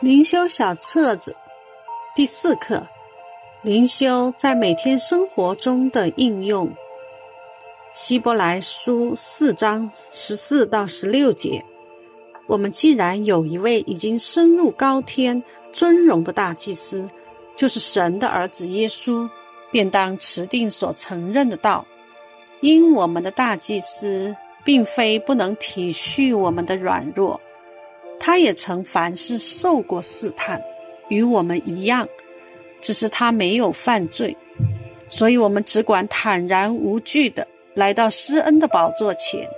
灵修小册子第四课：灵修在每天生活中的应用。希伯来书四章十四到十六节。我们既然有一位已经升入高天尊荣的大祭司，就是神的儿子耶稣，便当持定所承认的道。因我们的大祭司并非不能体恤我们的软弱。他也曾凡事受过试探，与我们一样，只是他没有犯罪，所以我们只管坦然无惧的来到施恩的宝座前，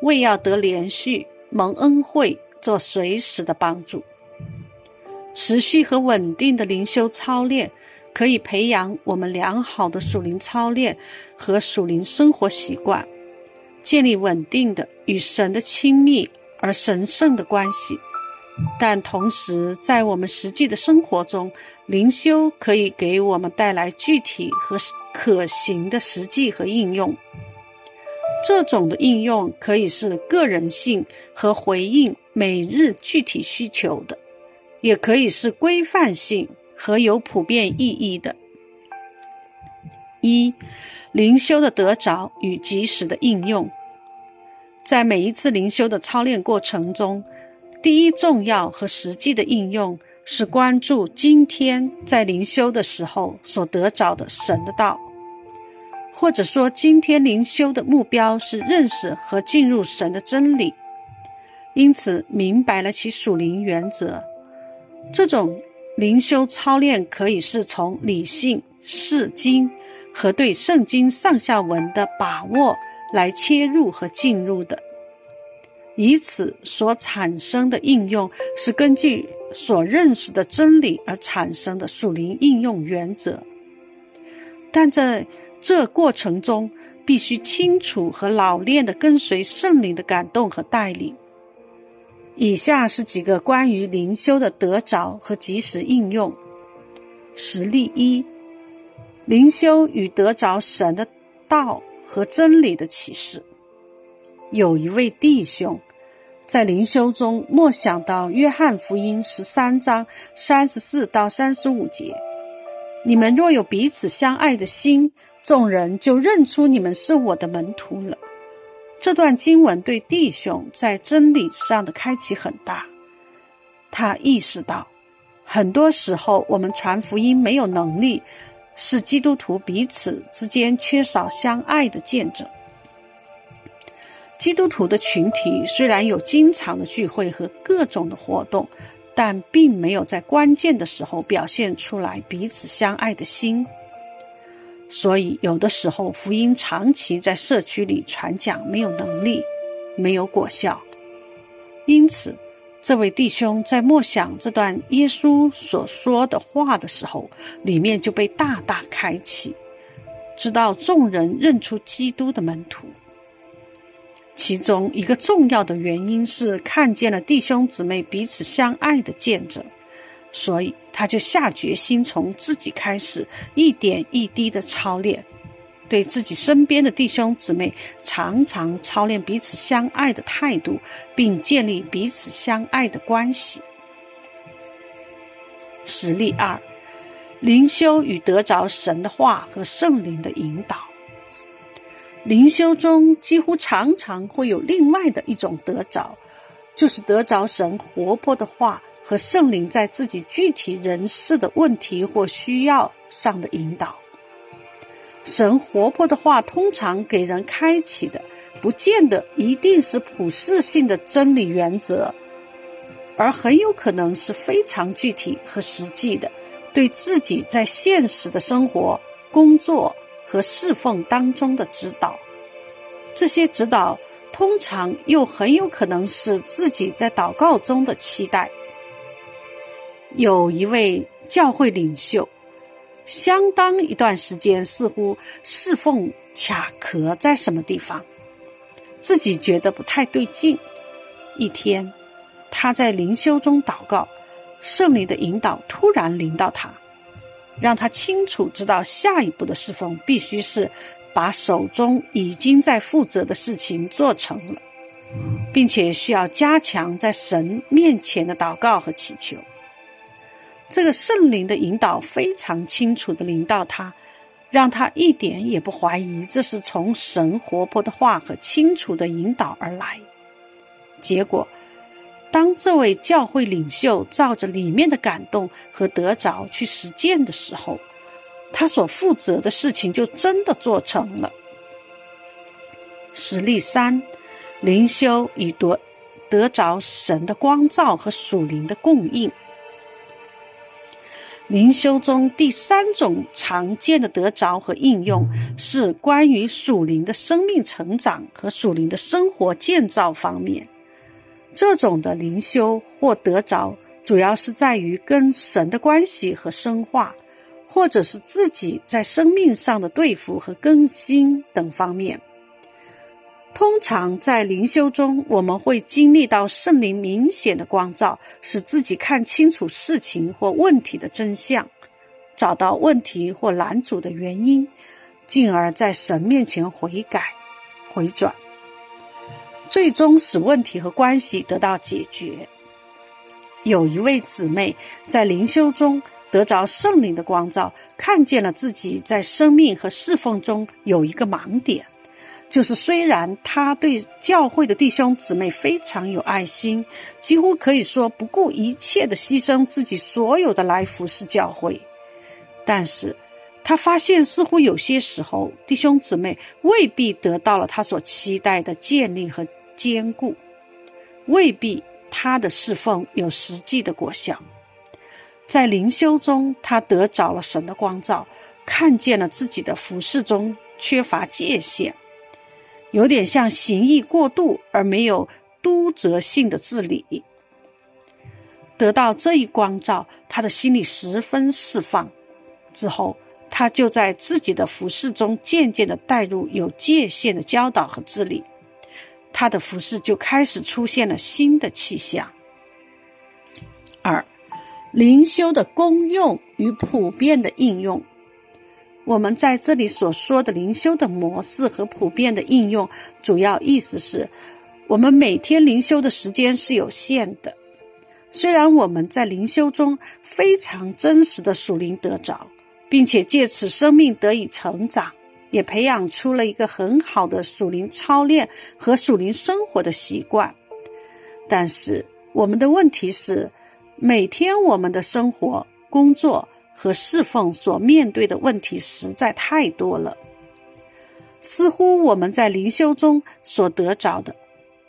为要得连续蒙恩惠，做随时的帮助。持续和稳定的灵修操练，可以培养我们良好的属灵操练和属灵生活习惯，建立稳定的与神的亲密。而神圣的关系，但同时在我们实际的生活中，灵修可以给我们带来具体和可行的实际和应用。这种的应用可以是个人性和回应每日具体需求的，也可以是规范性和有普遍意义的。一、灵修的得着与及时的应用。在每一次灵修的操练过程中，第一重要和实际的应用是关注今天在灵修的时候所得着的神的道，或者说今天灵修的目标是认识和进入神的真理，因此明白了其属灵原则。这种灵修操练可以是从理性、释经和对圣经上下文的把握。来切入和进入的，以此所产生的应用是根据所认识的真理而产生的属灵应用原则。但在这过程中，必须清楚和老练的跟随圣灵的感动和带领。以下是几个关于灵修的得着和及时应用实例：一、灵修与得着神的道。和真理的启示。有一位弟兄在灵修中默想到约翰福音十三章三十四到三十五节：“你们若有彼此相爱的心，众人就认出你们是我的门徒了。”这段经文对弟兄在真理上的开启很大。他意识到，很多时候我们传福音没有能力。是基督徒彼此之间缺少相爱的见证。基督徒的群体虽然有经常的聚会和各种的活动，但并没有在关键的时候表现出来彼此相爱的心。所以，有的时候福音长期在社区里传讲没有能力，没有果效。因此。这位弟兄在默想这段耶稣所说的话的时候，里面就被大大开启，直到众人认出基督的门徒。其中一个重要的原因是看见了弟兄姊妹彼此相爱的见证，所以他就下决心从自己开始，一点一滴的操练。对自己身边的弟兄姊妹，常常操练彼此相爱的态度，并建立彼此相爱的关系。实例二：灵修与得着神的话和圣灵的引导。灵修中几乎常常会有另外的一种得着，就是得着神活泼的话和圣灵在自己具体人事的问题或需要上的引导。神活泼的话，通常给人开启的，不见得一定是普世性的真理原则，而很有可能是非常具体和实际的，对自己在现实的生活、工作和侍奉当中的指导。这些指导通常又很有可能是自己在祷告中的期待。有一位教会领袖。相当一段时间，似乎侍奉卡壳在什么地方，自己觉得不太对劲。一天，他在灵修中祷告，圣灵的引导突然临到他，让他清楚知道下一步的侍奉必须是把手中已经在负责的事情做成了，并且需要加强在神面前的祷告和祈求。这个圣灵的引导非常清楚的领导他，让他一点也不怀疑这是从神活泼的话和清楚的引导而来。结果，当这位教会领袖照着里面的感动和得着去实践的时候，他所负责的事情就真的做成了。实例三，灵修以得得着神的光照和属灵的供应。灵修中第三种常见的得着和应用是关于属灵的生命成长和属灵的生活建造方面。这种的灵修或得着，主要是在于跟神的关系和深化，或者是自己在生命上的对付和更新等方面。通常在灵修中，我们会经历到圣灵明显的光照，使自己看清楚事情或问题的真相，找到问题或拦阻的原因，进而在神面前悔改、回转，最终使问题和关系得到解决。有一位姊妹在灵修中得着圣灵的光照，看见了自己在生命和侍奉中有一个盲点。就是虽然他对教会的弟兄姊妹非常有爱心，几乎可以说不顾一切的牺牲自己所有的来服侍教会，但是他发现似乎有些时候弟兄姊妹未必得到了他所期待的建立和坚固，未必他的侍奉有实际的果效。在灵修中，他得着了神的光照，看见了自己的服侍中缺乏界限。有点像行意过度而没有督责性的治理。得到这一光照，他的心里十分释放。之后，他就在自己的服饰中渐渐的带入有界限的教导和治理，他的服饰就开始出现了新的气象。二，灵修的功用与普遍的应用。我们在这里所说的灵修的模式和普遍的应用，主要意思是，我们每天灵修的时间是有限的。虽然我们在灵修中非常真实的属灵得着，并且借此生命得以成长，也培养出了一个很好的属灵操练和属灵生活的习惯，但是我们的问题是，每天我们的生活、工作。和侍奉所面对的问题实在太多了，似乎我们在灵修中所得着的，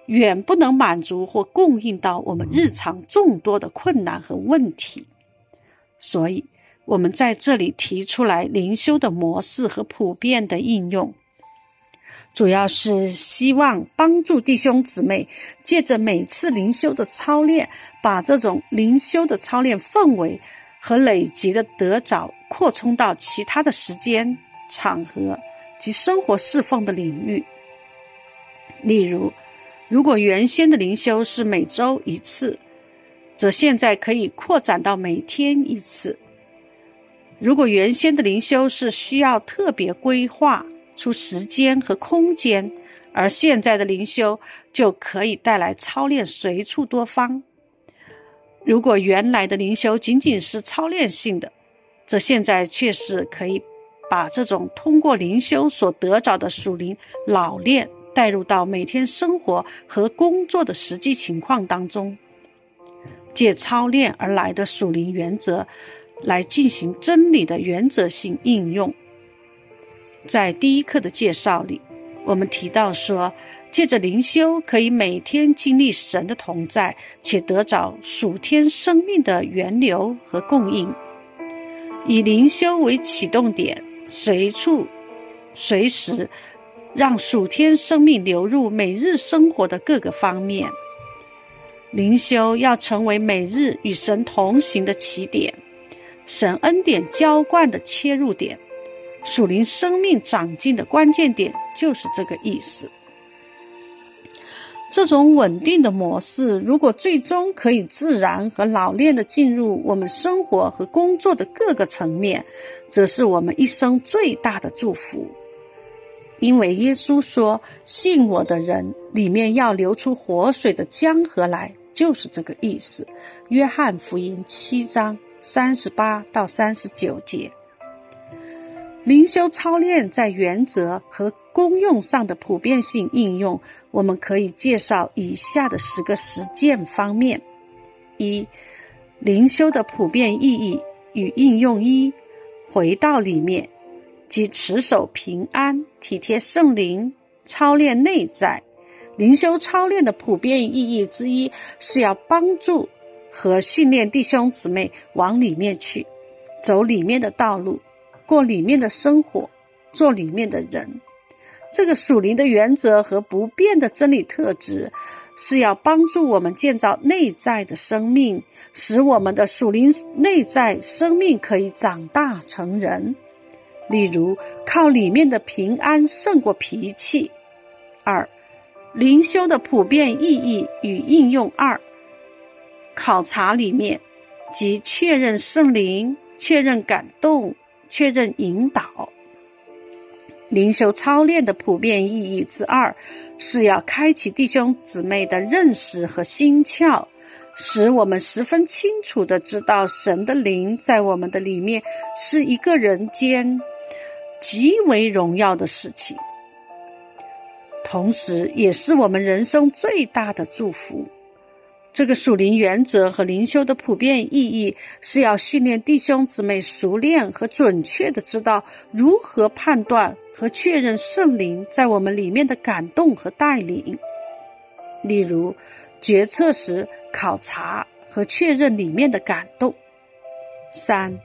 远不能满足或供应到我们日常众多的困难和问题。所以，我们在这里提出来灵修的模式和普遍的应用，主要是希望帮助弟兄姊妹借着每次灵修的操练，把这种灵修的操练氛围。和累积的得着扩充到其他的时间、场合及生活侍奉的领域。例如，如果原先的灵修是每周一次，则现在可以扩展到每天一次；如果原先的灵修是需要特别规划出时间和空间，而现在的灵修就可以带来操练随处多方。如果原来的灵修仅仅是操练性的，则现在却是可以把这种通过灵修所得着的属灵老练带入到每天生活和工作的实际情况当中，借操练而来的属灵原则来进行真理的原则性应用。在第一课的介绍里，我们提到说。借着灵修，可以每天经历神的同在，且得着属天生命的源流和供应。以灵修为启动点，随处、随时让属天生命流入每日生活的各个方面。灵修要成为每日与神同行的起点，神恩典浇灌的切入点，属灵生命长进的关键点，就是这个意思。这种稳定的模式，如果最终可以自然和老练地进入我们生活和工作的各个层面，则是我们一生最大的祝福。因为耶稣说：“信我的人里面要流出活水的江河来”，就是这个意思。约翰福音七章三十八到三十九节。灵修操练在原则和功用上的普遍性应用，我们可以介绍以下的十个实践方面：一、灵修的普遍意义与应用一，回到里面，即持守平安、体贴圣灵、操练内在。灵修操练的普遍意义之一，是要帮助和训练弟兄姊妹往里面去，走里面的道路。过里面的生活，做里面的人，这个属灵的原则和不变的真理特质，是要帮助我们建造内在的生命，使我们的属灵内在生命可以长大成人。例如，靠里面的平安胜过脾气。二，灵修的普遍意义与应用二，考察里面即确认圣灵，确认感动。确认引导灵修操练的普遍意义之二，是要开启弟兄姊妹的认识和心窍，使我们十分清楚的知道神的灵在我们的里面是一个人间极为荣耀的事情，同时也是我们人生最大的祝福。这个属灵原则和灵修的普遍意义，是要训练弟兄姊妹熟练和准确的知道如何判断和确认圣灵在我们里面的感动和带领。例如，决策时考察和确认里面的感动。三、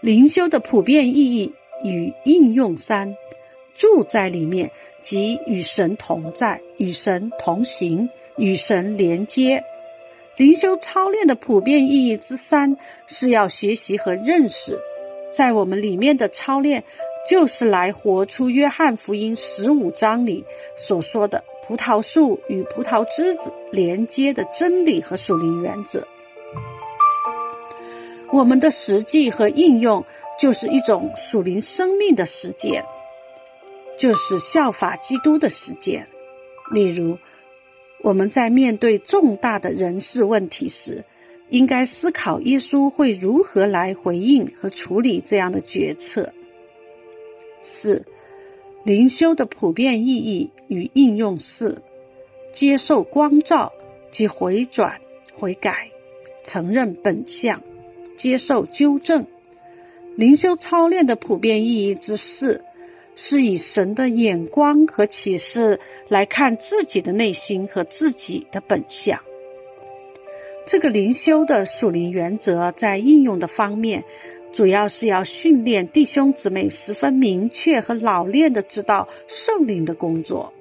灵修的普遍意义与应用三，住在里面即与神同在、与神同行、与神连接。灵修操练的普遍意义之三，是要学习和认识，在我们里面的操练，就是来活出约翰福音十五章里所说的葡萄树与葡萄枝子连接的真理和属灵原则。我们的实际和应用，就是一种属灵生命的实践，就是效法基督的实践。例如。我们在面对重大的人事问题时，应该思考耶稣会如何来回应和处理这样的决策。四、灵修的普遍意义与应用四：接受光照及回转、悔改，承认本相，接受纠正。灵修操练的普遍意义之四。是以神的眼光和启示来看自己的内心和自己的本相。这个灵修的属灵原则在应用的方面，主要是要训练弟兄姊妹十分明确和老练的知道圣灵的工作，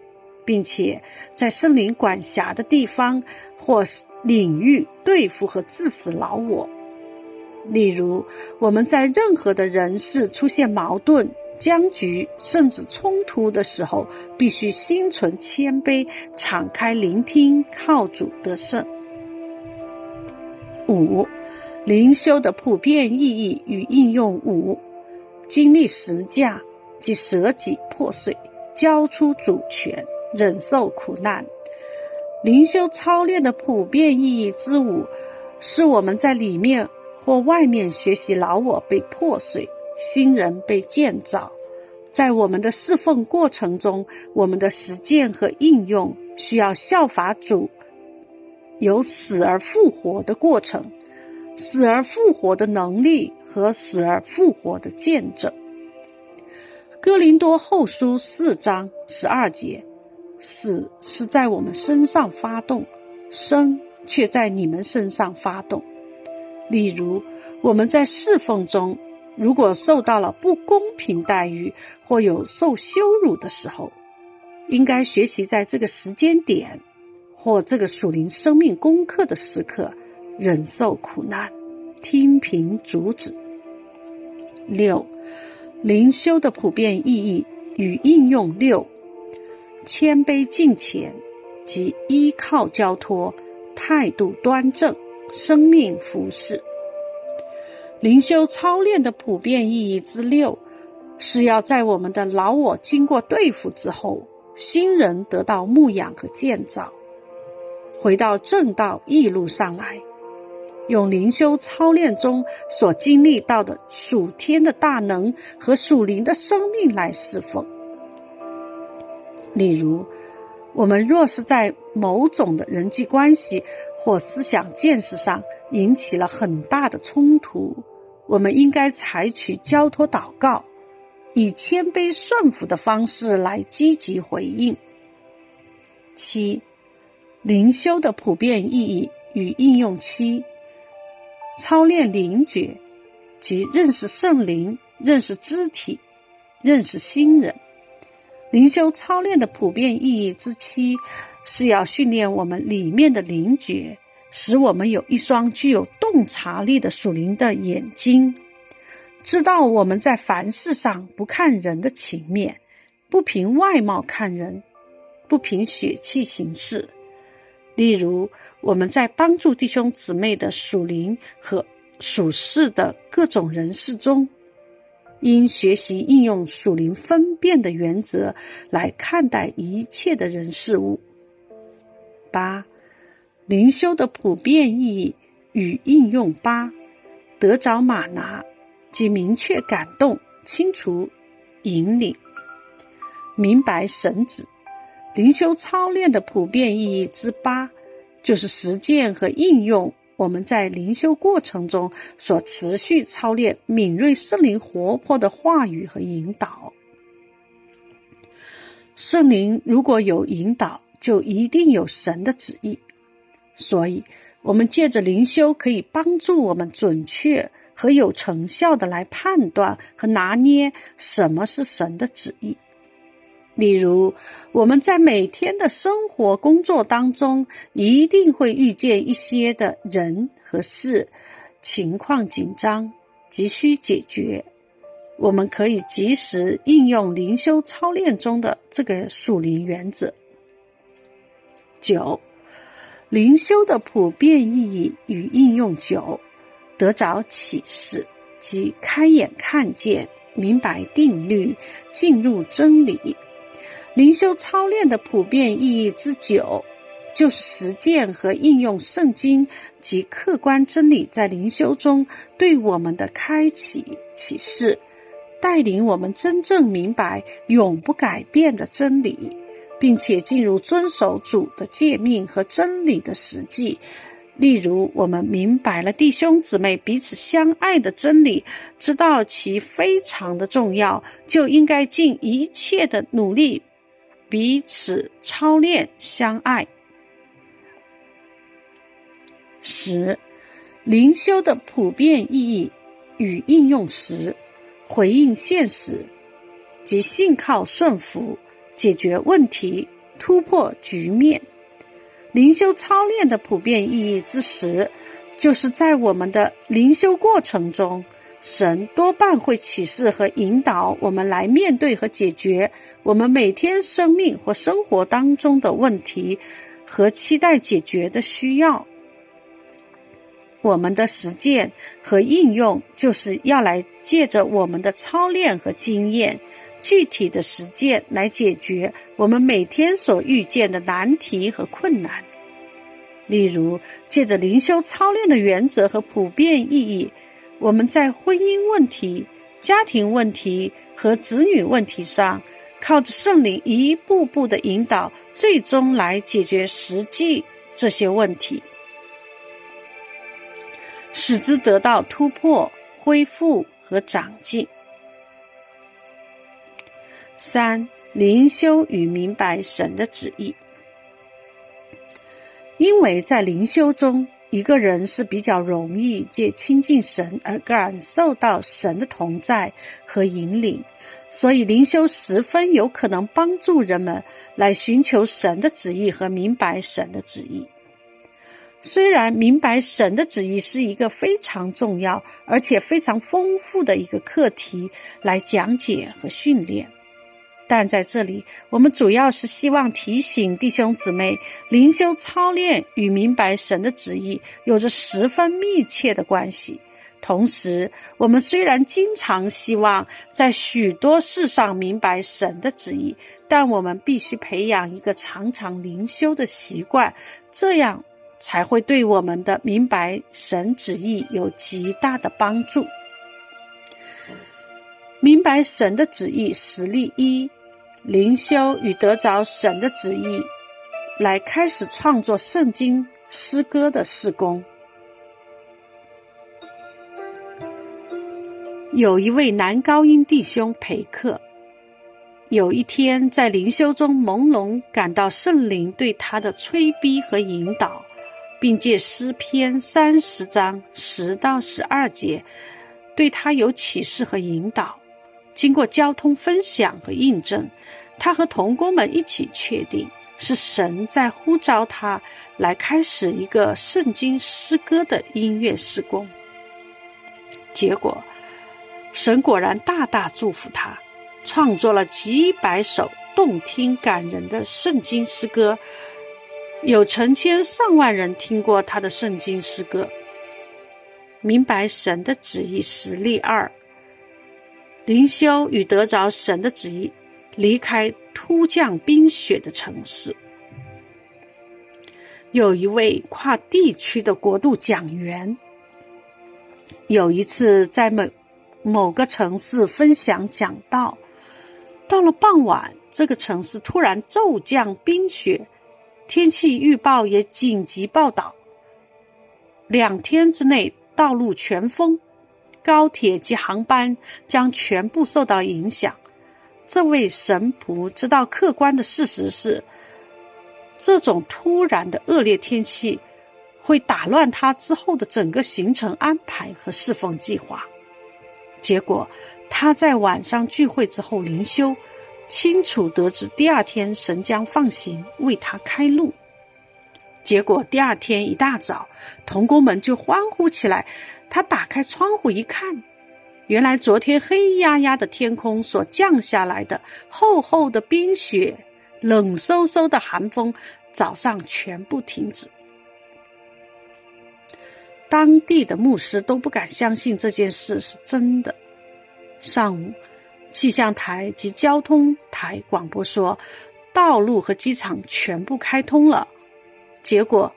并且在圣灵管辖的地方或领域对付和致死老我。例如，我们在任何的人事出现矛盾。僵局甚至冲突的时候，必须心存谦卑，敞开聆听，靠主得胜。五、灵修的普遍意义与应用五：经历实价及舍己破碎，交出主权，忍受苦难。灵修操练的普遍意义之五，是我们在里面或外面学习老我被破碎。新人被建造，在我们的侍奉过程中，我们的实践和应用需要效法主，有死而复活的过程，死而复活的能力和死而复活的见证。哥林多后书四章十二节，死是在我们身上发动，生却在你们身上发动。例如，我们在侍奉中。如果受到了不公平待遇或有受羞辱的时候，应该学习在这个时间点或这个属灵生命功课的时刻忍受苦难，听凭主旨。六，灵修的普遍意义与应用六，谦卑敬虔及依靠交托，态度端正，生命服饰。灵修操练的普遍意义之六，是要在我们的老我经过对付之后，新人得到牧养和建造，回到正道义路上来。用灵修操练中所经历到的属天的大能和属灵的生命来侍奉。例如，我们若是在某种的人际关系或思想见识上引起了很大的冲突，我们应该采取交托祷告，以谦卑顺服的方式来积极回应。七，灵修的普遍意义与应用七。操练灵觉，即认识圣灵、认识肢体、认识新人。灵修操练的普遍意义之七，是要训练我们里面的灵觉，使我们有一双具有洞察力的属灵的眼睛，知道我们在凡事上不看人的情面，不凭外貌看人，不凭血气行事。例如，我们在帮助弟兄姊妹的属灵和属世的各种人事中，应学习应用属灵分辨的原则来看待一切的人事物。八、灵修的普遍意义与应用八：得着马拿，即明确感动、清除引领、明白神旨。灵修操练的普遍意义之八，就是实践和应用我们在灵修过程中所持续操练敏锐圣灵活泼的话语和引导。圣灵如果有引导，就一定有神的旨意。所以，我们借着灵修，可以帮助我们准确和有成效的来判断和拿捏什么是神的旨意。例如，我们在每天的生活工作当中，一定会遇见一些的人和事，情况紧张，急需解决。我们可以及时应用灵修操练中的这个属灵原则。九，灵修的普遍意义与应用九，得着启示即开眼看见，明白定律，进入真理。灵修操练的普遍意义之九，就是实践和应用圣经及客观真理在灵修中对我们的开启启示，带领我们真正明白永不改变的真理，并且进入遵守主的诫命和真理的实际。例如，我们明白了弟兄姊妹彼此相爱的真理，知道其非常的重要，就应该尽一切的努力。彼此操练相爱。十，灵修的普遍意义与应用时，回应现实即信靠顺服，解决问题，突破局面。灵修操练的普遍意义之时，就是在我们的灵修过程中。神多半会启示和引导我们来面对和解决我们每天生命或生活当中的问题和期待解决的需要。我们的实践和应用就是要来借着我们的操练和经验，具体的实践来解决我们每天所遇见的难题和困难。例如，借着灵修操练的原则和普遍意义。我们在婚姻问题、家庭问题和子女问题上，靠着圣灵一步步的引导，最终来解决实际这些问题，使之得到突破、恢复和长进。三、灵修与明白神的旨意，因为在灵修中。一个人是比较容易借亲近神而感受到神的同在和引领，所以灵修十分有可能帮助人们来寻求神的旨意和明白神的旨意。虽然明白神的旨意是一个非常重要而且非常丰富的一个课题，来讲解和训练。但在这里，我们主要是希望提醒弟兄姊妹，灵修操练与明白神的旨意有着十分密切的关系。同时，我们虽然经常希望在许多事上明白神的旨意，但我们必须培养一个常常灵修的习惯，这样才会对我们的明白神旨意有极大的帮助。明白神的旨意，实例一：灵修与得着神的旨意，来开始创作圣经诗歌的事工。有一位男高音弟兄陪课，有一天在灵修中朦胧感到圣灵对他的催逼和引导。并借诗篇三十章十到十二节，对他有启示和引导。经过交通分享和印证，他和同工们一起确定是神在呼召他来开始一个圣经诗歌的音乐施工。结果，神果然大大祝福他，创作了几百首动听感人的圣经诗歌。有成千上万人听过他的圣经诗歌，明白神的旨意。实例二：灵修与得着神的旨意，离开突降冰雪的城市。有一位跨地区的国度讲员，有一次在某某个城市分享讲道，到了傍晚，这个城市突然骤降冰雪。天气预报也紧急报道，两天之内道路全封，高铁及航班将全部受到影响。这位神仆知道客观的事实是，这种突然的恶劣天气会打乱他之后的整个行程安排和侍奉计划。结果，他在晚上聚会之后灵修。清楚得知第二天神将放行为他开路，结果第二天一大早，童工们就欢呼起来。他打开窗户一看，原来昨天黑压压的天空所降下来的厚厚的冰雪、冷飕飕的寒风，早上全部停止。当地的牧师都不敢相信这件事是真的。上午。气象台及交通台广播说，道路和机场全部开通了。结果，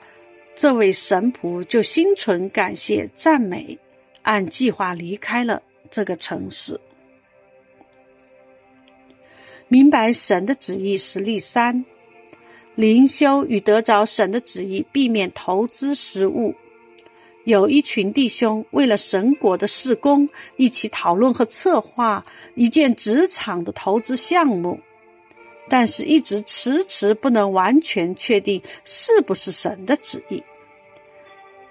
这位神仆就心存感谢赞美，按计划离开了这个城市。明白神的旨意实例三：灵修与得着神的旨意，避免投资失误。有一群弟兄为了神国的事工，一起讨论和策划一件职场的投资项目，但是一直迟迟不能完全确定是不是神的旨意。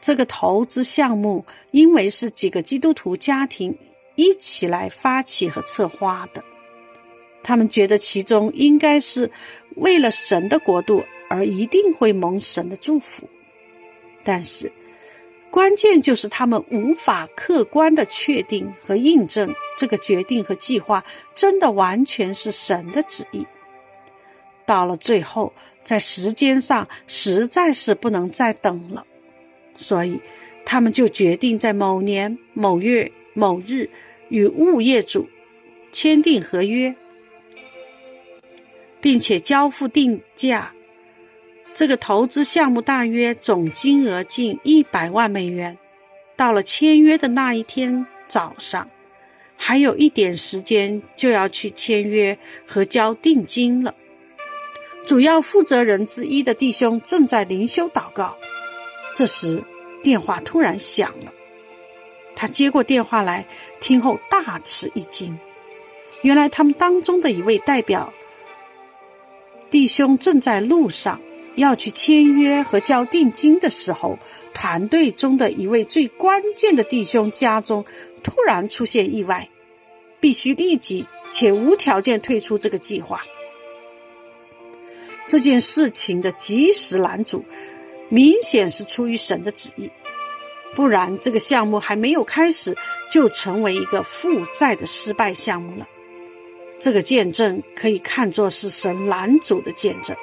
这个投资项目因为是几个基督徒家庭一起来发起和策划的，他们觉得其中应该是为了神的国度而一定会蒙神的祝福，但是。关键就是他们无法客观的确定和印证这个决定和计划真的完全是神的旨意。到了最后，在时间上实在是不能再等了，所以他们就决定在某年某月某日与物业主签订合约，并且交付定价。这个投资项目大约总金额近一百万美元。到了签约的那一天早上，还有一点时间就要去签约和交定金了。主要负责人之一的弟兄正在灵修祷告，这时电话突然响了。他接过电话来听后大吃一惊，原来他们当中的一位代表弟兄正在路上。要去签约和交定金的时候，团队中的一位最关键的弟兄家中突然出现意外，必须立即且无条件退出这个计划。这件事情的及时拦阻，明显是出于神的旨意，不然这个项目还没有开始就成为一个负债的失败项目了。这个见证可以看作是神拦阻的见证。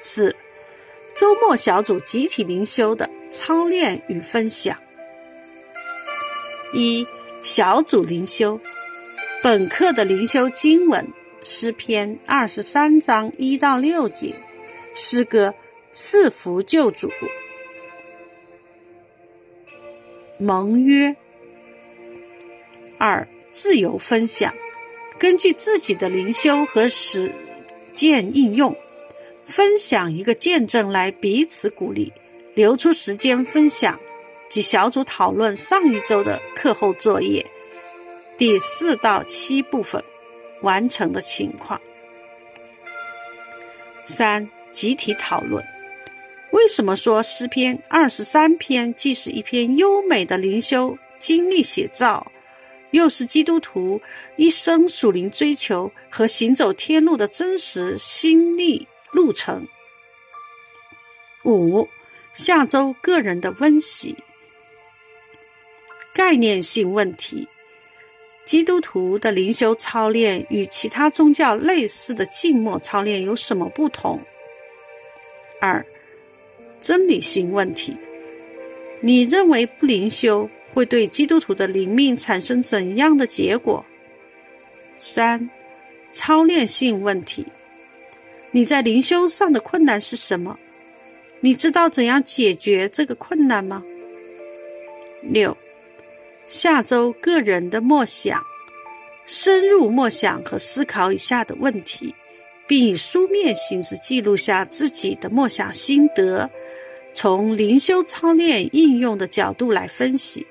四、周末小组集体灵修的操练与分享。一、小组灵修，本课的灵修经文诗篇二十三章一到六节，诗歌赐福救主。盟约二，自由分享，根据自己的灵修和实践应用，分享一个见证来彼此鼓励，留出时间分享及小组讨论上一周的课后作业。第四到七部分完成的情况。三、集体讨论。为什么说诗篇二十三篇既是一篇优美的灵修经历写照，又是基督徒一生属灵追求和行走天路的真实心历路程？五、下周个人的温习概念性问题：基督徒的灵修操练与其他宗教类似的静默操练有什么不同？二。真理性问题，你认为不灵修会对基督徒的灵命产生怎样的结果？三、操练性问题，你在灵修上的困难是什么？你知道怎样解决这个困难吗？六、下周个人的默想，深入默想和思考以下的问题。并以书面形式记录下自己的默想心得，从灵修操练应用的角度来分析，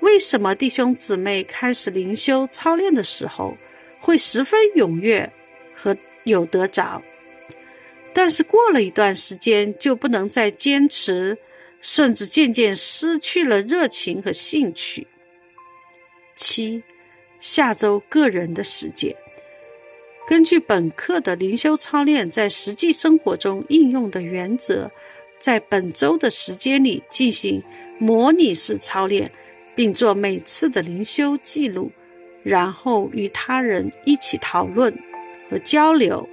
为什么弟兄姊妹开始灵修操练的时候会十分踊跃和有得着，但是过了一段时间就不能再坚持，甚至渐渐失去了热情和兴趣。七，下周个人的时间。根据本课的灵修操练在实际生活中应用的原则，在本周的时间里进行模拟式操练，并做每次的灵修记录，然后与他人一起讨论和交流。